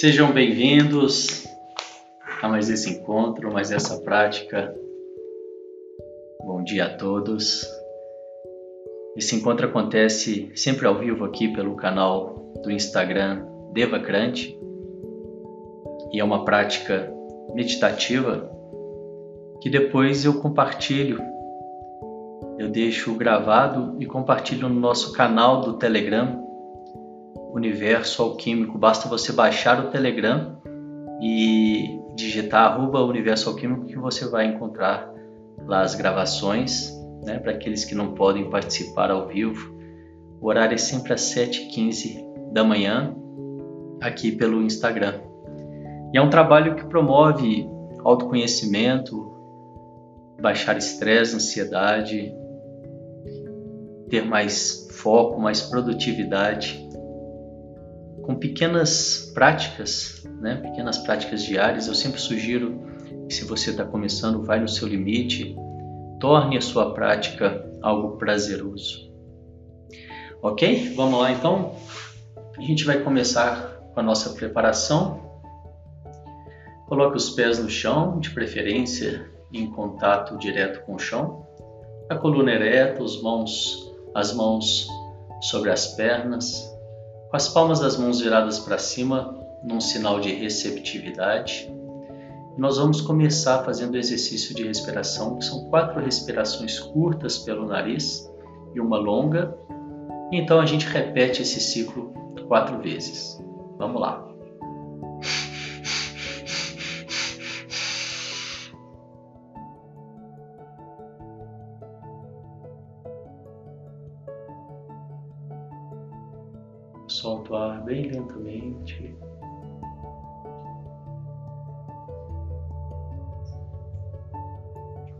Sejam bem-vindos a mais esse encontro, mais essa prática. Bom dia a todos. Esse encontro acontece sempre ao vivo aqui pelo canal do Instagram Devacrante e é uma prática meditativa que depois eu compartilho. Eu deixo gravado e compartilho no nosso canal do Telegram Universo Alquímico. Basta você baixar o Telegram e digitar arroba Universo Alquímico que você vai encontrar lá as gravações, né, para aqueles que não podem participar ao vivo. O horário é sempre às 7h15 da manhã, aqui pelo Instagram. E é um trabalho que promove autoconhecimento, baixar estresse, ansiedade, ter mais foco, mais produtividade com pequenas práticas, né, pequenas práticas diárias. Eu sempre sugiro que se você está começando, vai no seu limite, torne a sua prática algo prazeroso. Ok? Vamos lá então. A gente vai começar com a nossa preparação. Coloque os pés no chão, de preferência em contato direto com o chão. A coluna ereta, as mãos, as mãos sobre as pernas, com as palmas das mãos viradas para cima, num sinal de receptividade. Nós vamos começar fazendo o exercício de respiração, que são quatro respirações curtas pelo nariz e uma longa. Então a gente repete esse ciclo quatro vezes. Vamos lá. Bem lentamente.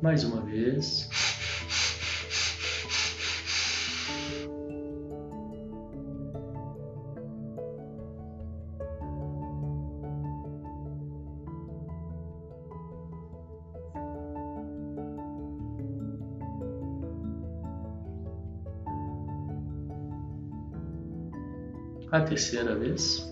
Mais uma vez. terceira vez.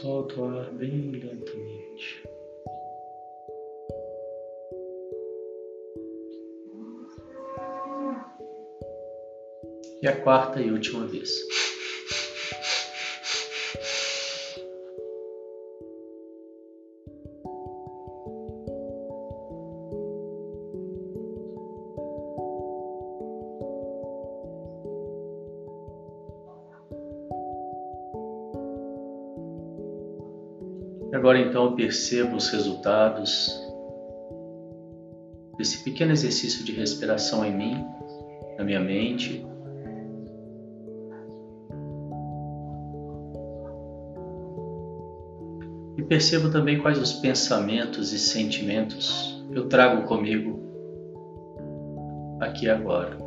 Solta o ar bem lentamente. E a quarta e última vez. Agora então perceba os resultados desse pequeno exercício de respiração em mim, na minha mente. E percebo também quais os pensamentos e sentimentos eu trago comigo aqui agora.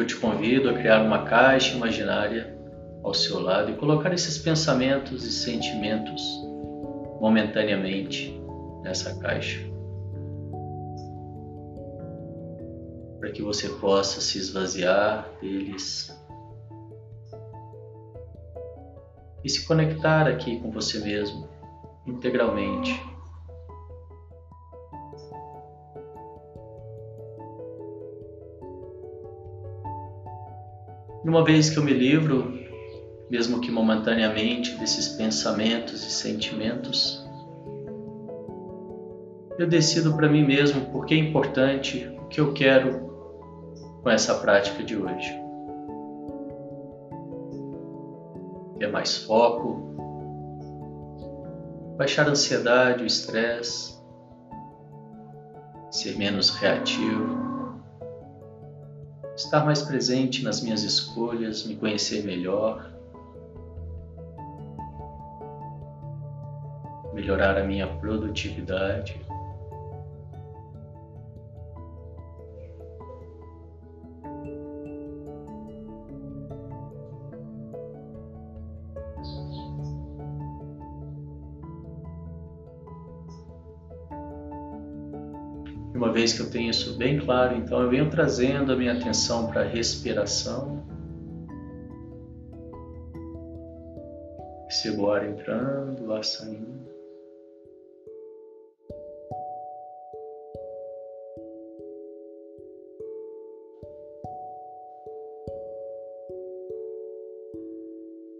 Eu te convido a criar uma caixa imaginária ao seu lado e colocar esses pensamentos e sentimentos momentaneamente nessa caixa. Para que você possa se esvaziar deles e se conectar aqui com você mesmo integralmente. Uma vez que eu me livro, mesmo que momentaneamente, desses pensamentos e sentimentos, eu decido para mim mesmo porque é importante o que eu quero com essa prática de hoje. Ter mais foco, baixar a ansiedade, o estresse, ser menos reativo estar mais presente nas minhas escolhas, me conhecer melhor, melhorar a minha produtividade. Vez que eu tenho isso bem claro, então eu venho trazendo a minha atenção para a respiração. Percebo o ar entrando, o ar saindo.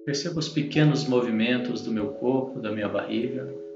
Perceba os pequenos movimentos do meu corpo, da minha barriga.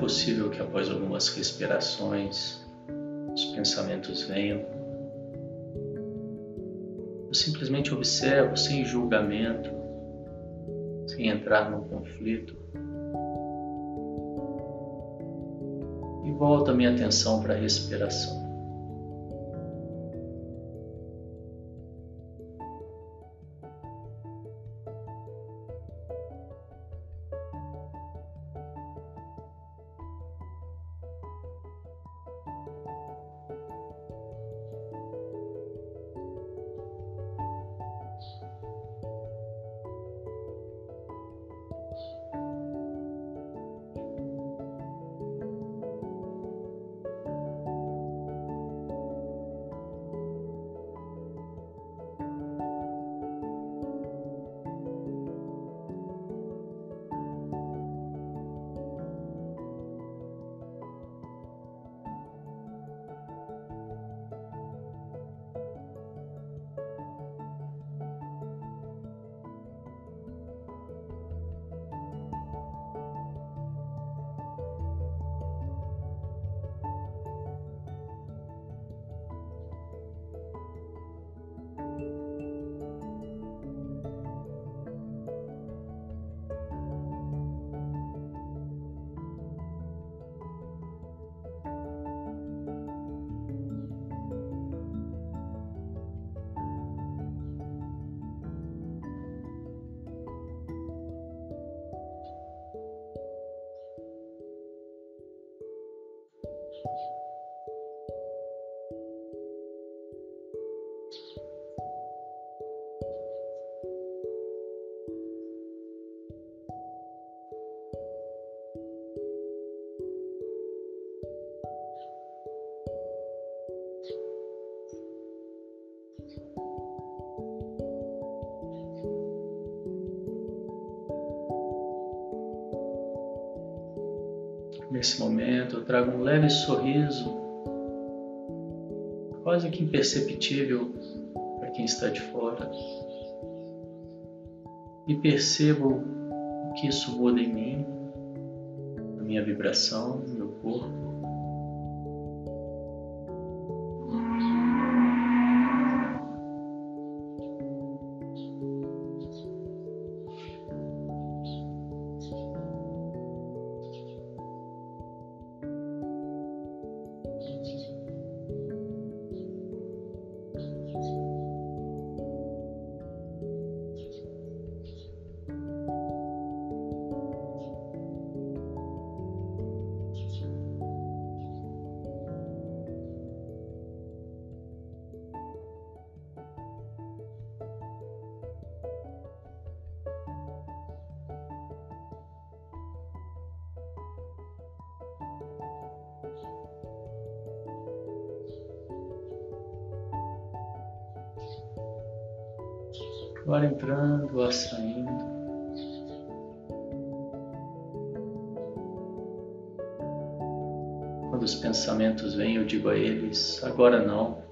Possível que após algumas respirações os pensamentos venham. Eu simplesmente observo sem julgamento, sem entrar num conflito. E volto a minha atenção para a respiração. Nesse momento, eu trago um leve sorriso, quase que imperceptível para quem está de fora, e percebo o que isso muda em mim, a minha vibração, no meu corpo. Quando os pensamentos vêm, eu digo a eles: agora não.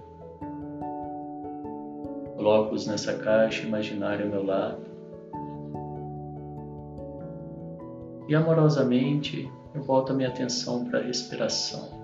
Coloco-os nessa caixa imaginária ao meu lado. E amorosamente eu volto a minha atenção para a respiração.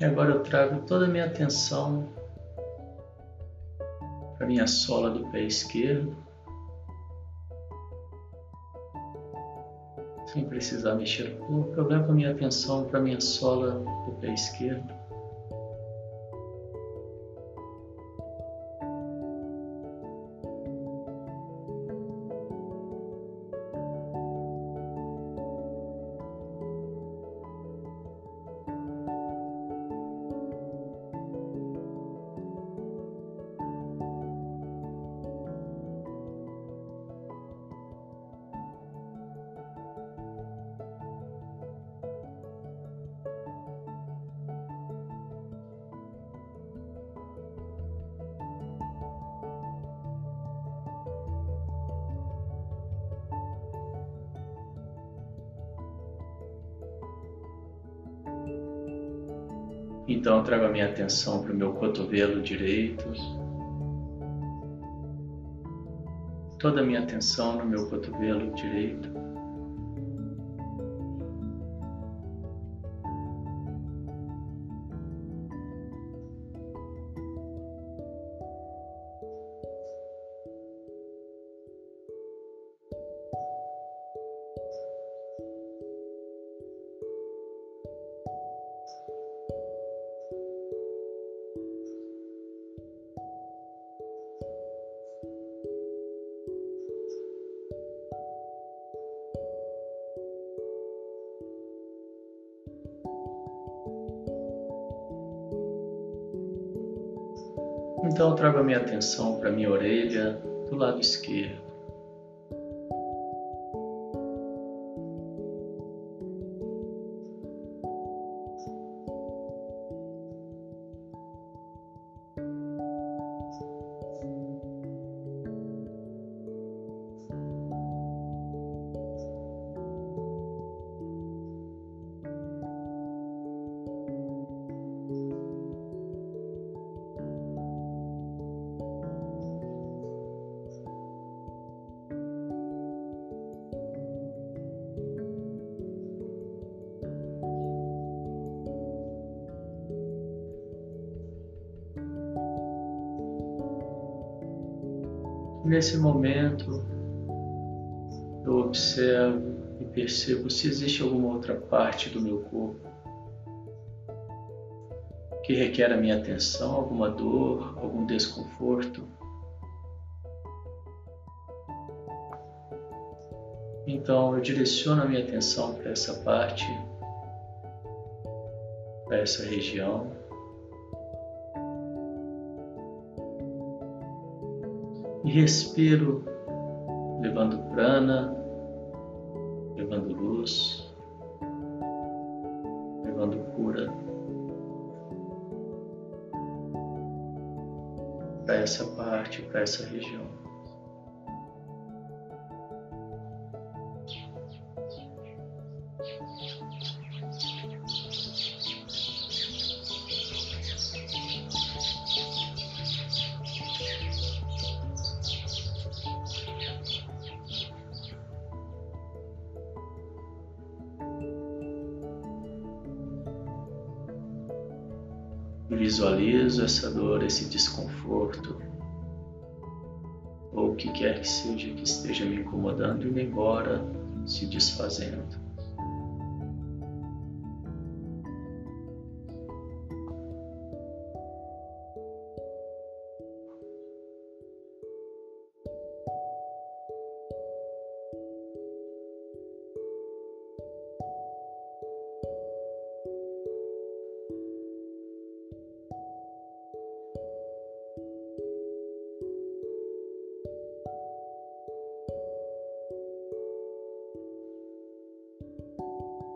E agora eu trago toda a minha atenção para a minha sola do pé esquerdo, sem precisar mexer o corpo. Eu levo a minha atenção para a minha sola do pé esquerdo. Então trago a minha atenção para o meu cotovelo direito, toda a minha atenção no meu cotovelo direito. Trago a minha atenção para minha orelha do lado esquerdo. Nesse momento, eu observo e percebo se existe alguma outra parte do meu corpo que requer a minha atenção, alguma dor, algum desconforto. Então eu direciono a minha atenção para essa parte, para essa região. E respiro, levando prana, levando luz, levando cura para essa parte, para essa região. Visualizo essa dor, esse desconforto, ou o que quer que seja que esteja me incomodando, indo embora, se desfazendo.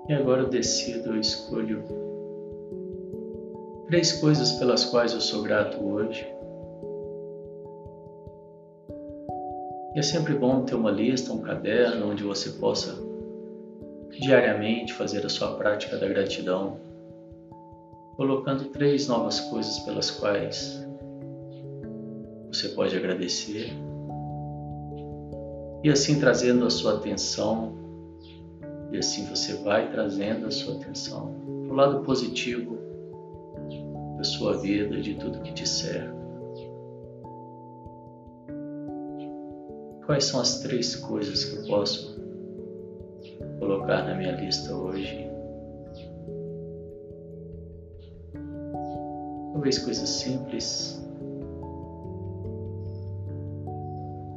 E agora eu decido, eu escolho três coisas pelas quais eu sou grato hoje. E é sempre bom ter uma lista, um caderno onde você possa diariamente fazer a sua prática da gratidão, colocando três novas coisas pelas quais você pode agradecer e assim trazendo a sua atenção e assim você vai trazendo a sua atenção para o lado positivo da sua vida, de tudo que te cerca. Quais são as três coisas que eu posso colocar na minha lista hoje? Talvez coisas simples,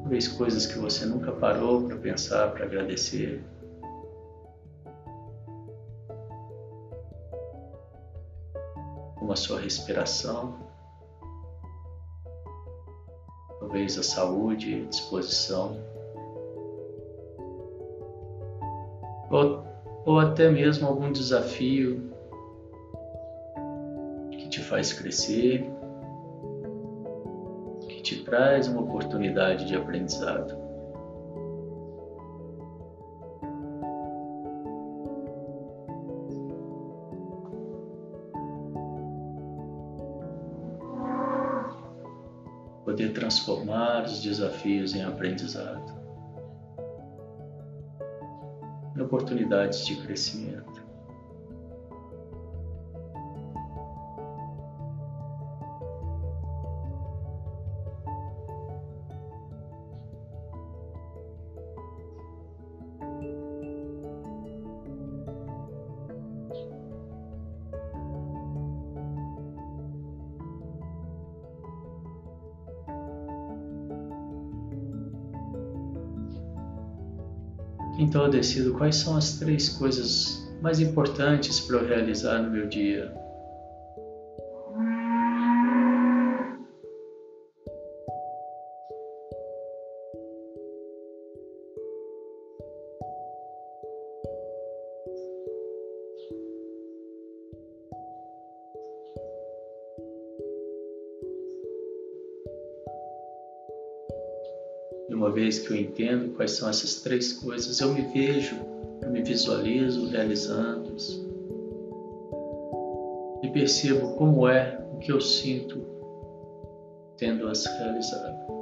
talvez coisas que você nunca parou para pensar, para agradecer. Como a sua respiração, talvez a saúde, a disposição, ou, ou até mesmo algum desafio que te faz crescer, que te traz uma oportunidade de aprendizado. Transformar os desafios em aprendizado, em oportunidades de crescimento. Então eu decido quais são as três coisas mais importantes para eu realizar no meu dia. Vez que eu entendo quais são essas três coisas, eu me vejo, eu me visualizo realizando-as. E percebo como é o que eu sinto tendo-as realizado.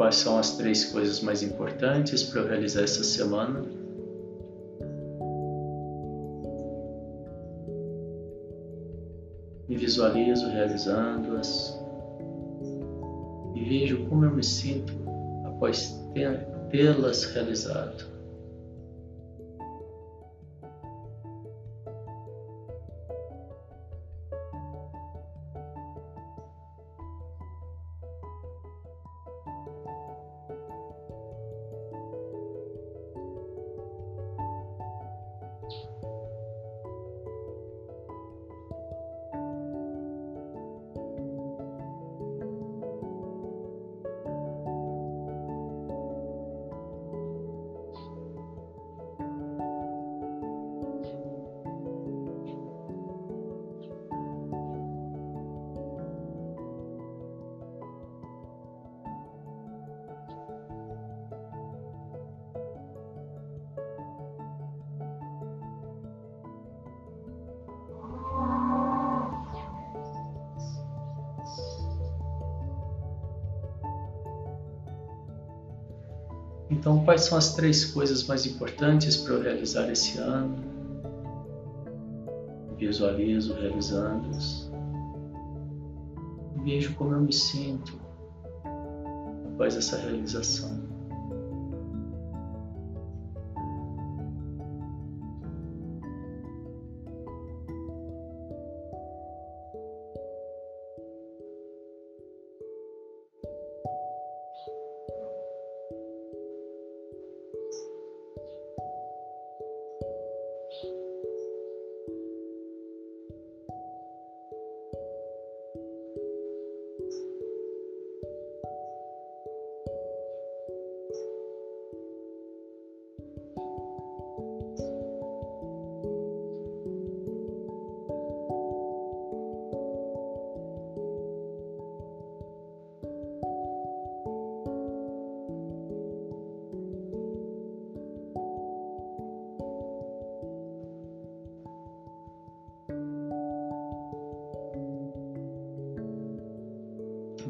Quais são as três coisas mais importantes para eu realizar essa semana. Me visualizo realizando-as e vejo como eu me sinto após tê-las realizado. Então, quais são as três coisas mais importantes para eu realizar esse ano? Visualizo realizando-as. Vejo como eu me sinto após essa realização.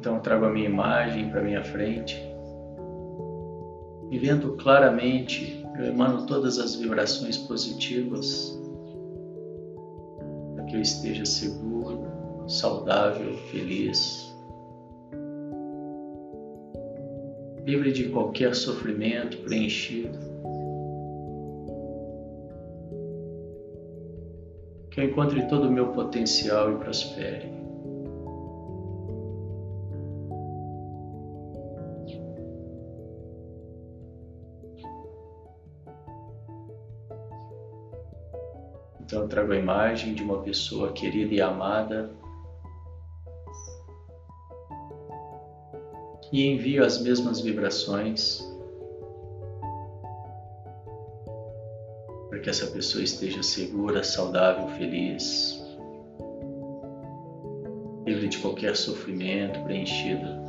Então eu trago a minha imagem para minha frente e vendo claramente, eu emano todas as vibrações positivas para que eu esteja seguro, saudável, feliz, livre de qualquer sofrimento, preenchido. Que eu encontre todo o meu potencial e prospere. Então eu trago a imagem de uma pessoa querida e amada e envio as mesmas vibrações para que essa pessoa esteja segura, saudável, feliz, livre de qualquer sofrimento, preenchida.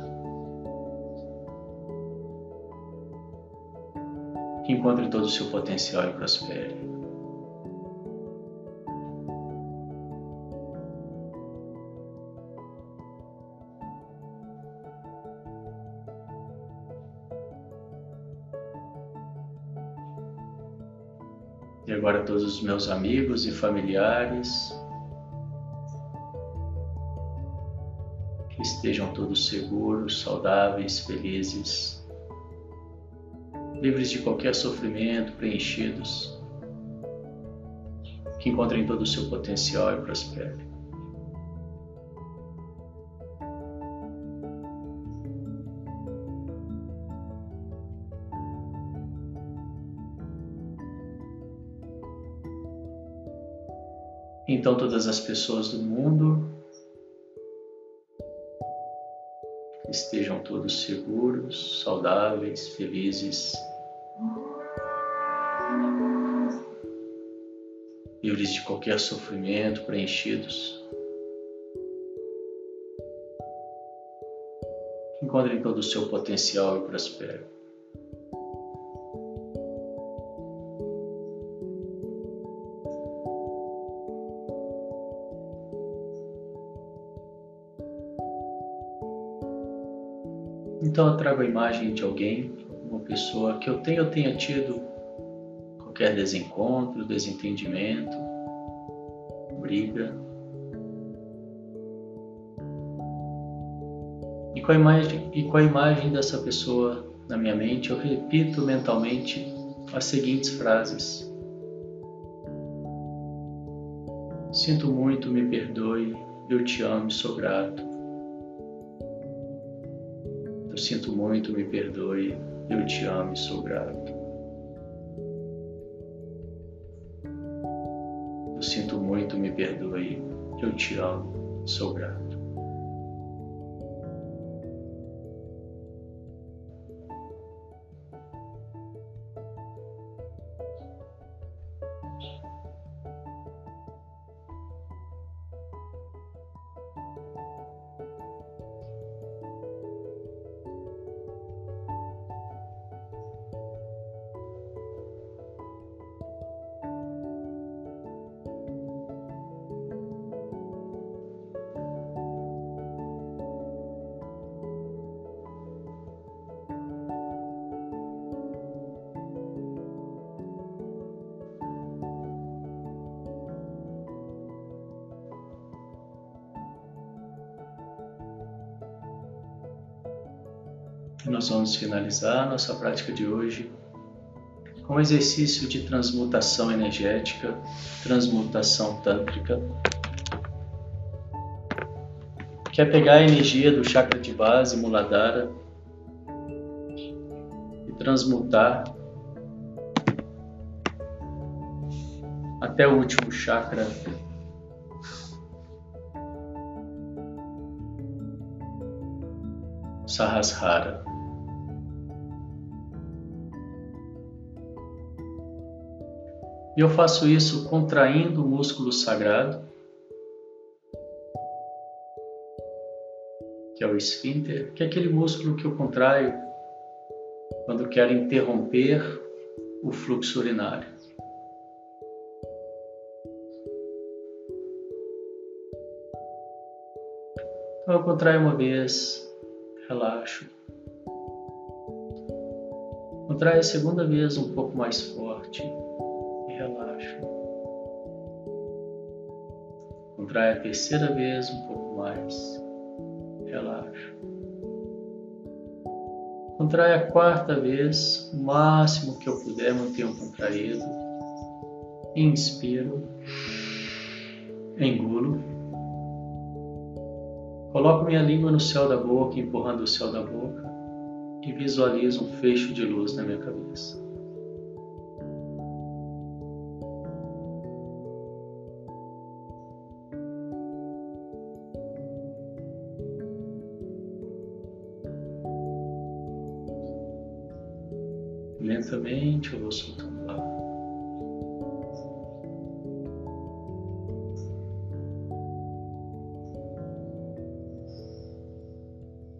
Que encontre todo o seu potencial e prospere. Os meus amigos e familiares que estejam todos seguros, saudáveis, felizes, livres de qualquer sofrimento, preenchidos, que encontrem todo o seu potencial e prosperem. Então, todas as pessoas do mundo estejam todos seguros, saudáveis, felizes, livres de qualquer sofrimento, preenchidos. Encontrem todo o seu potencial e prosperem. Trago a imagem de alguém, uma pessoa que eu tenha eu tenha tido qualquer desencontro, desentendimento, briga. E com a imagem, e com a imagem dessa pessoa na minha mente, eu repito mentalmente as seguintes frases. Sinto muito, me perdoe, eu te amo e sou grato. Eu sinto muito, me perdoe, eu te amo e sou grato. Eu sinto muito, me perdoe, eu te amo, sou grato. E nós vamos finalizar nossa prática de hoje com um exercício de transmutação energética, transmutação tântrica, que é pegar a energia do chakra de base, Muladhara, e transmutar até o último chakra Sahasrara. E eu faço isso contraindo o músculo sagrado, que é o esfíncter, que é aquele músculo que eu contraio quando quero interromper o fluxo urinário. Então eu contraio uma vez, relaxo. Contrai a segunda vez um pouco mais forte relaxo. Contrai a terceira vez um pouco mais, relaxo. Contrai a quarta vez, o máximo que eu puder, mantenho contraído. Inspiro, engulo. Coloco minha língua no céu da boca, empurrando o céu da boca, e visualizo um fecho de luz na minha cabeça. Eu vou soltando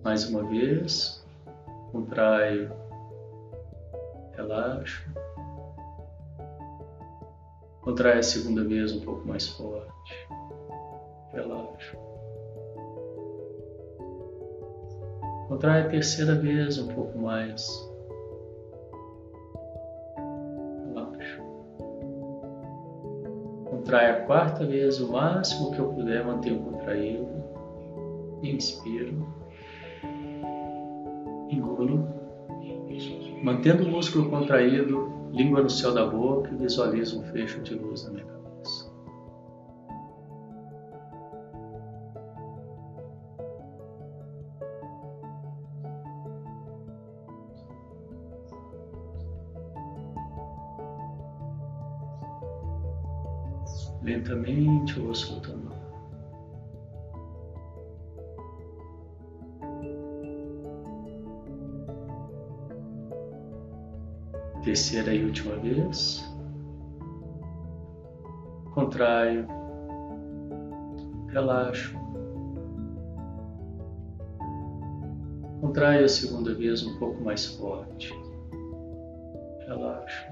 Mais uma vez, contraio, relaxo. Contrai a segunda vez um pouco mais forte, relaxo. Contrai a terceira vez um pouco mais, Contrai a quarta vez o máximo que eu puder, mantenho contraído. Inspiro engulo, mantendo o músculo contraído, língua no céu da boca e visualizo um fecho de luz na minha Lentamente vou soltando terceira e última vez. Contraio, relaxo. Contraio a segunda vez um pouco mais forte. Relaxo.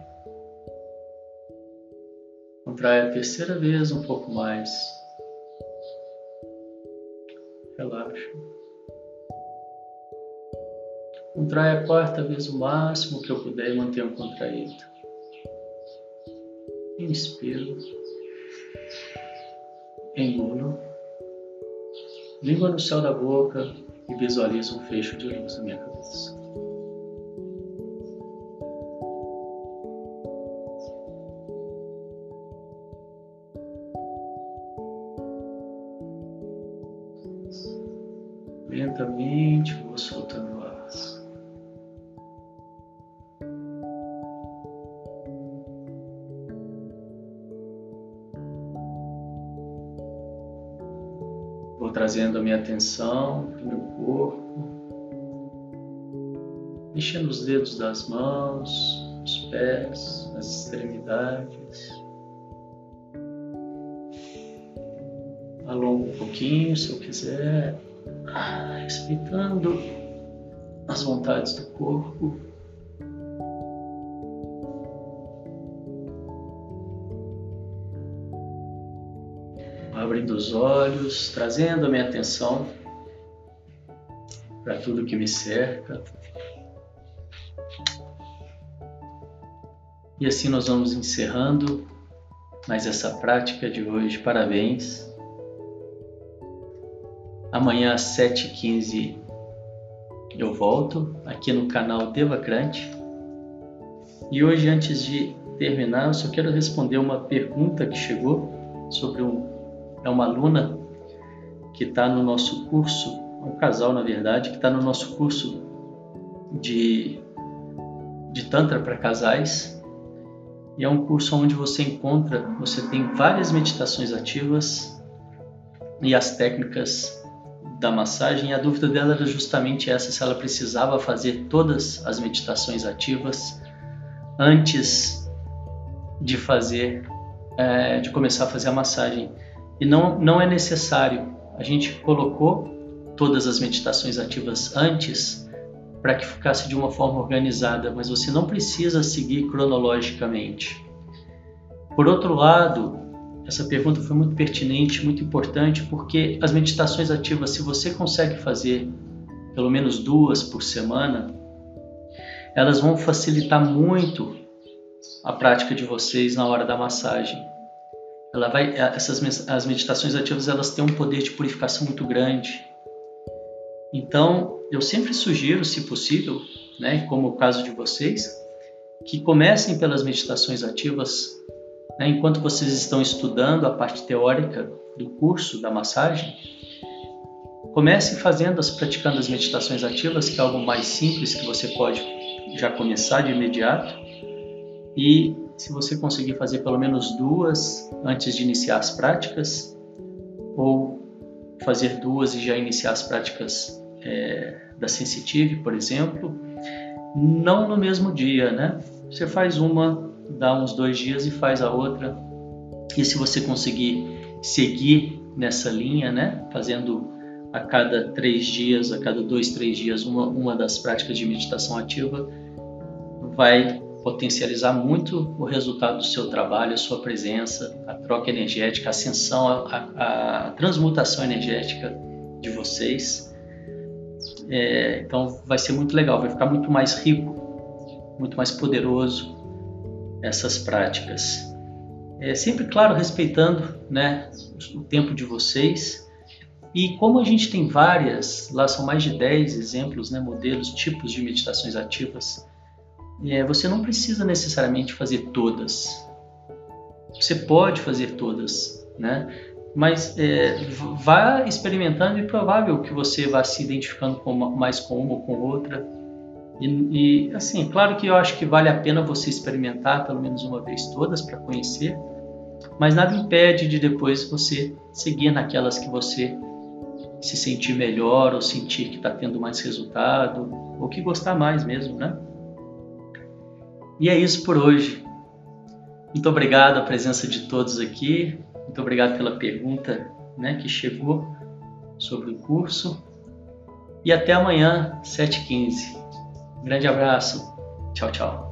Contrai a terceira vez um pouco mais. Relaxo. Contrai a quarta vez o máximo que eu puder e mantenha contraído. Inspiro. Engulo. Língua no céu da boca e visualizo um fecho de luz na minha cabeça. Minha atenção para o meu corpo, mexendo os dedos das mãos, os pés, as extremidades. Alongo um pouquinho se eu quiser, respeitando as vontades do corpo. Abrindo os olhos, trazendo a minha atenção para tudo que me cerca. E assim nós vamos encerrando mais essa prática de hoje. Parabéns. Amanhã às 7h15 eu volto aqui no canal Devacrante. E hoje, antes de terminar, eu só quero responder uma pergunta que chegou sobre um, é uma aluna que está no nosso curso, um casal na verdade, que está no nosso curso de, de Tantra para casais. E é um curso onde você encontra, você tem várias meditações ativas e as técnicas da massagem. A dúvida dela era justamente essa: se ela precisava fazer todas as meditações ativas antes de fazer, é, de começar a fazer a massagem. E não, não é necessário. A gente colocou todas as meditações ativas antes para que ficasse de uma forma organizada, mas você não precisa seguir cronologicamente. Por outro lado, essa pergunta foi muito pertinente, muito importante, porque as meditações ativas, se você consegue fazer pelo menos duas por semana, elas vão facilitar muito a prática de vocês na hora da massagem. Ela vai, essas as meditações ativas elas têm um poder de purificação muito grande. Então, eu sempre sugiro, se possível, né, como o caso de vocês, que comecem pelas meditações ativas né, enquanto vocês estão estudando a parte teórica do curso da massagem, comece fazendo, as, praticando as meditações ativas, que é algo mais simples que você pode já começar de imediato. E se você conseguir fazer pelo menos duas antes de iniciar as práticas, ou fazer duas e já iniciar as práticas é, da Sensitive, por exemplo, não no mesmo dia, né? Você faz uma dá uns dois dias e faz a outra. E se você conseguir seguir nessa linha, né, fazendo a cada três dias, a cada dois, três dias, uma, uma das práticas de meditação ativa, vai potencializar muito o resultado do seu trabalho, a sua presença, a troca energética, a ascensão, a, a transmutação energética de vocês. É, então vai ser muito legal, vai ficar muito mais rico, muito mais poderoso, essas práticas. É sempre, claro, respeitando né, o tempo de vocês. E como a gente tem várias, lá são mais de 10 exemplos, né, modelos, tipos de meditações ativas, é, você não precisa necessariamente fazer todas. Você pode fazer todas, né? mas é, vá experimentando e provável que você vá se identificando com uma, mais com uma ou com outra e, e, assim, claro que eu acho que vale a pena você experimentar pelo menos uma vez todas para conhecer, mas nada impede de depois você seguir naquelas que você se sentir melhor ou sentir que está tendo mais resultado ou que gostar mais mesmo, né? E é isso por hoje. Muito obrigado a presença de todos aqui. Muito obrigado pela pergunta né, que chegou sobre o curso. E até amanhã, 7h15. Um grande abraço. Tchau, tchau.